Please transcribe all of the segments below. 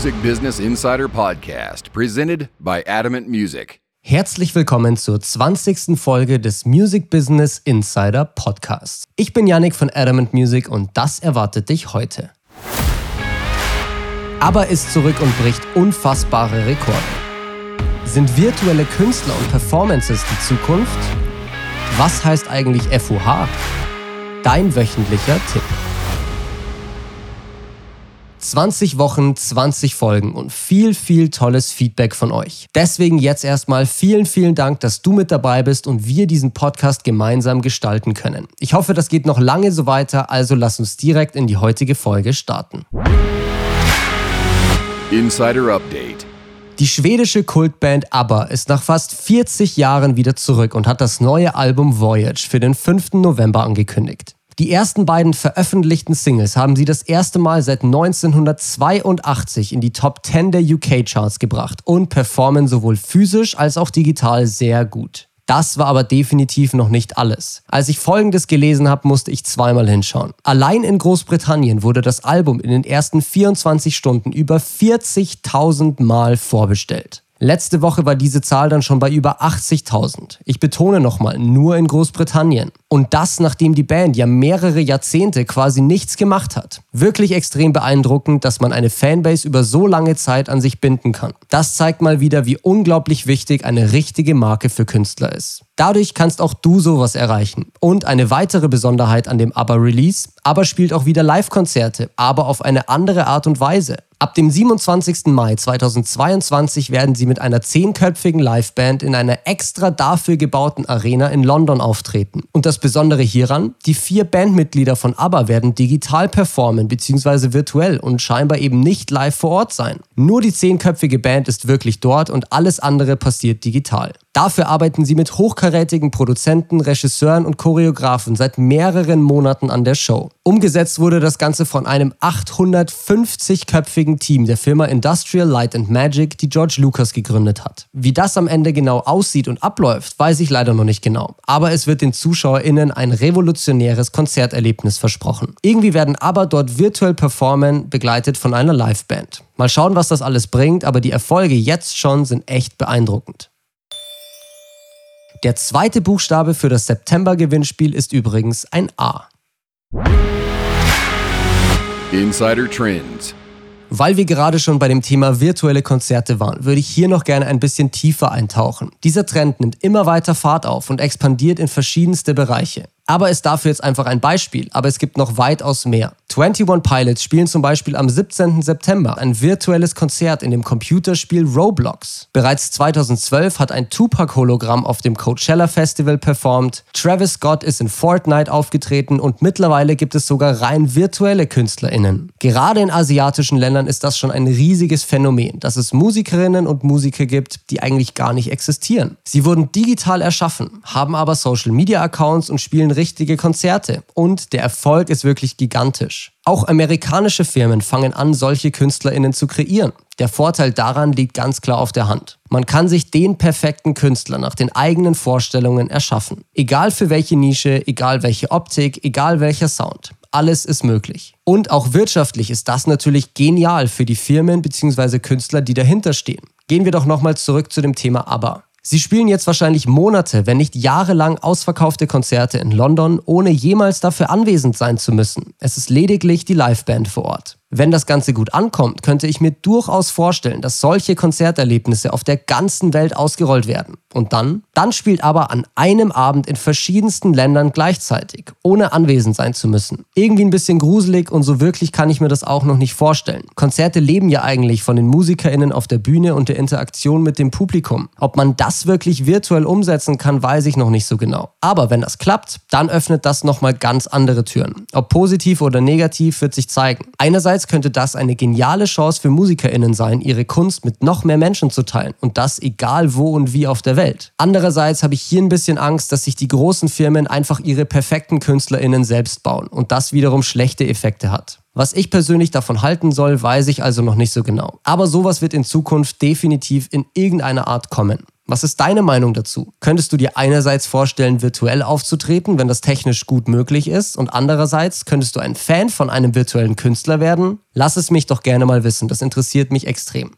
Music Business Insider Podcast, presented by Adamant Music. Herzlich willkommen zur 20. Folge des Music Business Insider Podcasts. Ich bin Yannick von Adamant Music und das erwartet dich heute. Aber ist zurück und bricht unfassbare Rekorde. Sind virtuelle Künstler und Performances die Zukunft? Was heißt eigentlich FUH? Dein wöchentlicher Tipp. 20 Wochen, 20 Folgen und viel, viel tolles Feedback von euch. Deswegen jetzt erstmal vielen, vielen Dank, dass du mit dabei bist und wir diesen Podcast gemeinsam gestalten können. Ich hoffe, das geht noch lange so weiter, also lass uns direkt in die heutige Folge starten. Insider Update. Die schwedische Kultband ABBA ist nach fast 40 Jahren wieder zurück und hat das neue Album Voyage für den 5. November angekündigt. Die ersten beiden veröffentlichten Singles haben sie das erste Mal seit 1982 in die Top 10 der UK-Charts gebracht und performen sowohl physisch als auch digital sehr gut. Das war aber definitiv noch nicht alles. Als ich Folgendes gelesen habe, musste ich zweimal hinschauen. Allein in Großbritannien wurde das Album in den ersten 24 Stunden über 40.000 Mal vorbestellt. Letzte Woche war diese Zahl dann schon bei über 80.000. Ich betone nochmal, nur in Großbritannien. Und das, nachdem die Band ja mehrere Jahrzehnte quasi nichts gemacht hat. Wirklich extrem beeindruckend, dass man eine Fanbase über so lange Zeit an sich binden kann. Das zeigt mal wieder, wie unglaublich wichtig eine richtige Marke für Künstler ist. Dadurch kannst auch du sowas erreichen. Und eine weitere Besonderheit an dem ABBA-Release, ABBA spielt auch wieder Live-Konzerte, aber auf eine andere Art und Weise. Ab dem 27. Mai 2022 werden sie mit einer zehnköpfigen Liveband in einer extra dafür gebauten Arena in London auftreten. Und das Besondere hieran, die vier Bandmitglieder von ABBA werden digital performen bzw. virtuell und scheinbar eben nicht live vor Ort sein. Nur die zehnköpfige Band ist wirklich dort und alles andere passiert digital. Dafür arbeiten sie mit hochkarätigen Produzenten, Regisseuren und Choreografen seit mehreren Monaten an der Show. Umgesetzt wurde das Ganze von einem 850-köpfigen Team der Firma Industrial Light and Magic, die George Lucas gegründet hat. Wie das am Ende genau aussieht und abläuft, weiß ich leider noch nicht genau. Aber es wird den ZuschauerInnen ein revolutionäres Konzerterlebnis versprochen. Irgendwie werden aber dort virtuell performen, begleitet von einer Liveband. Mal schauen, was das alles bringt, aber die Erfolge jetzt schon sind echt beeindruckend. Der zweite Buchstabe für das September-Gewinnspiel ist übrigens ein A. Insider Trends. Weil wir gerade schon bei dem Thema virtuelle Konzerte waren, würde ich hier noch gerne ein bisschen tiefer eintauchen. Dieser Trend nimmt immer weiter Fahrt auf und expandiert in verschiedenste Bereiche. Aber ist dafür jetzt einfach ein Beispiel, aber es gibt noch weitaus mehr. 21 Pilots spielen zum Beispiel am 17. September ein virtuelles Konzert in dem Computerspiel Roblox. Bereits 2012 hat ein Tupac-Hologramm auf dem Coachella Festival performt, Travis Scott ist in Fortnite aufgetreten und mittlerweile gibt es sogar rein virtuelle KünstlerInnen. Gerade in asiatischen Ländern ist das schon ein riesiges Phänomen, dass es Musikerinnen und Musiker gibt, die eigentlich gar nicht existieren. Sie wurden digital erschaffen, haben aber Social-Media-Accounts und spielen richtige Konzerte. Und der Erfolg ist wirklich gigantisch. Auch amerikanische Firmen fangen an, solche KünstlerInnen zu kreieren. Der Vorteil daran liegt ganz klar auf der Hand. Man kann sich den perfekten Künstler nach den eigenen Vorstellungen erschaffen. Egal für welche Nische, egal welche Optik, egal welcher Sound. Alles ist möglich. Und auch wirtschaftlich ist das natürlich genial für die Firmen bzw. Künstler, die dahinter stehen. Gehen wir doch nochmal zurück zu dem Thema ABBA. Sie spielen jetzt wahrscheinlich Monate, wenn nicht jahrelang ausverkaufte Konzerte in London, ohne jemals dafür anwesend sein zu müssen. Es ist lediglich die Liveband vor Ort. Wenn das Ganze gut ankommt, könnte ich mir durchaus vorstellen, dass solche Konzerterlebnisse auf der ganzen Welt ausgerollt werden. Und dann? Dann spielt aber an einem Abend in verschiedensten Ländern gleichzeitig, ohne anwesend sein zu müssen. Irgendwie ein bisschen gruselig und so wirklich kann ich mir das auch noch nicht vorstellen. Konzerte leben ja eigentlich von den MusikerInnen auf der Bühne und der Interaktion mit dem Publikum. Ob man das wirklich virtuell umsetzen kann, weiß ich noch nicht so genau. Aber wenn das klappt, dann öffnet das nochmal ganz andere Türen. Ob positiv oder negativ, wird sich zeigen. Einerseits Andererseits könnte das eine geniale Chance für MusikerInnen sein, ihre Kunst mit noch mehr Menschen zu teilen und das egal wo und wie auf der Welt. Andererseits habe ich hier ein bisschen Angst, dass sich die großen Firmen einfach ihre perfekten KünstlerInnen selbst bauen und das wiederum schlechte Effekte hat. Was ich persönlich davon halten soll, weiß ich also noch nicht so genau. Aber sowas wird in Zukunft definitiv in irgendeiner Art kommen. Was ist deine Meinung dazu? Könntest du dir einerseits vorstellen, virtuell aufzutreten, wenn das technisch gut möglich ist, und andererseits könntest du ein Fan von einem virtuellen Künstler werden? Lass es mich doch gerne mal wissen, das interessiert mich extrem.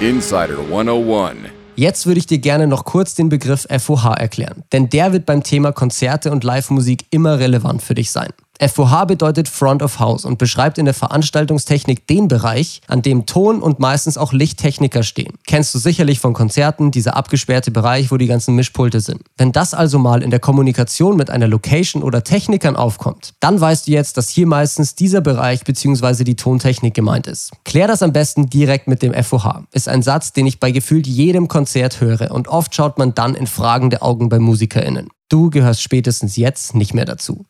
Insider 101. Jetzt würde ich dir gerne noch kurz den Begriff FOH erklären, denn der wird beim Thema Konzerte und Live-Musik immer relevant für dich sein. FOH bedeutet Front of House und beschreibt in der Veranstaltungstechnik den Bereich, an dem Ton- und meistens auch Lichttechniker stehen. Kennst du sicherlich von Konzerten, dieser abgesperrte Bereich, wo die ganzen Mischpulte sind. Wenn das also mal in der Kommunikation mit einer Location oder Technikern aufkommt, dann weißt du jetzt, dass hier meistens dieser Bereich bzw. die Tontechnik gemeint ist. Klär das am besten direkt mit dem FOH. Ist ein Satz, den ich bei gefühlt jedem Konzert höre und oft schaut man dann in fragende Augen bei MusikerInnen. Du gehörst spätestens jetzt nicht mehr dazu.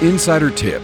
Insider-Tipp.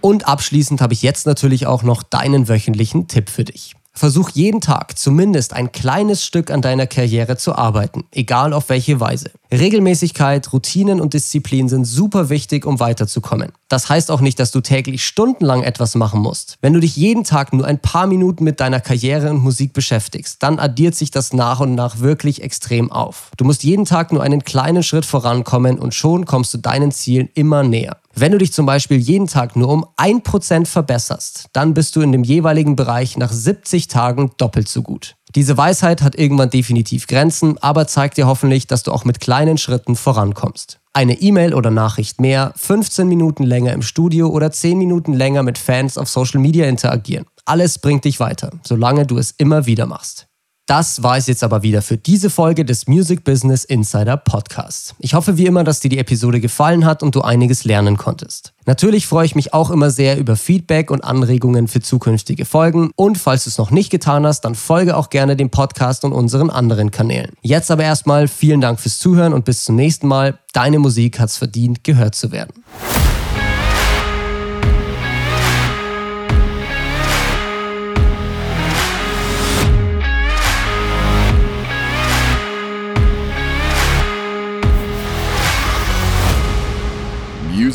Und abschließend habe ich jetzt natürlich auch noch deinen wöchentlichen Tipp für dich. Versuch jeden Tag zumindest ein kleines Stück an deiner Karriere zu arbeiten, egal auf welche Weise. Regelmäßigkeit, Routinen und Disziplin sind super wichtig, um weiterzukommen. Das heißt auch nicht, dass du täglich stundenlang etwas machen musst. Wenn du dich jeden Tag nur ein paar Minuten mit deiner Karriere und Musik beschäftigst, dann addiert sich das nach und nach wirklich extrem auf. Du musst jeden Tag nur einen kleinen Schritt vorankommen und schon kommst du deinen Zielen immer näher. Wenn du dich zum Beispiel jeden Tag nur um 1% verbesserst, dann bist du in dem jeweiligen Bereich nach 70 Tagen doppelt so gut. Diese Weisheit hat irgendwann definitiv Grenzen, aber zeigt dir hoffentlich, dass du auch mit kleinen Schritten vorankommst. Eine E-Mail oder Nachricht mehr, 15 Minuten länger im Studio oder 10 Minuten länger mit Fans auf Social Media interagieren. Alles bringt dich weiter, solange du es immer wieder machst. Das war es jetzt aber wieder für diese Folge des Music Business Insider Podcasts. Ich hoffe wie immer, dass dir die Episode gefallen hat und du einiges lernen konntest. Natürlich freue ich mich auch immer sehr über Feedback und Anregungen für zukünftige Folgen. Und falls du es noch nicht getan hast, dann folge auch gerne dem Podcast und unseren anderen Kanälen. Jetzt aber erstmal vielen Dank fürs Zuhören und bis zum nächsten Mal. Deine Musik hat's verdient, gehört zu werden.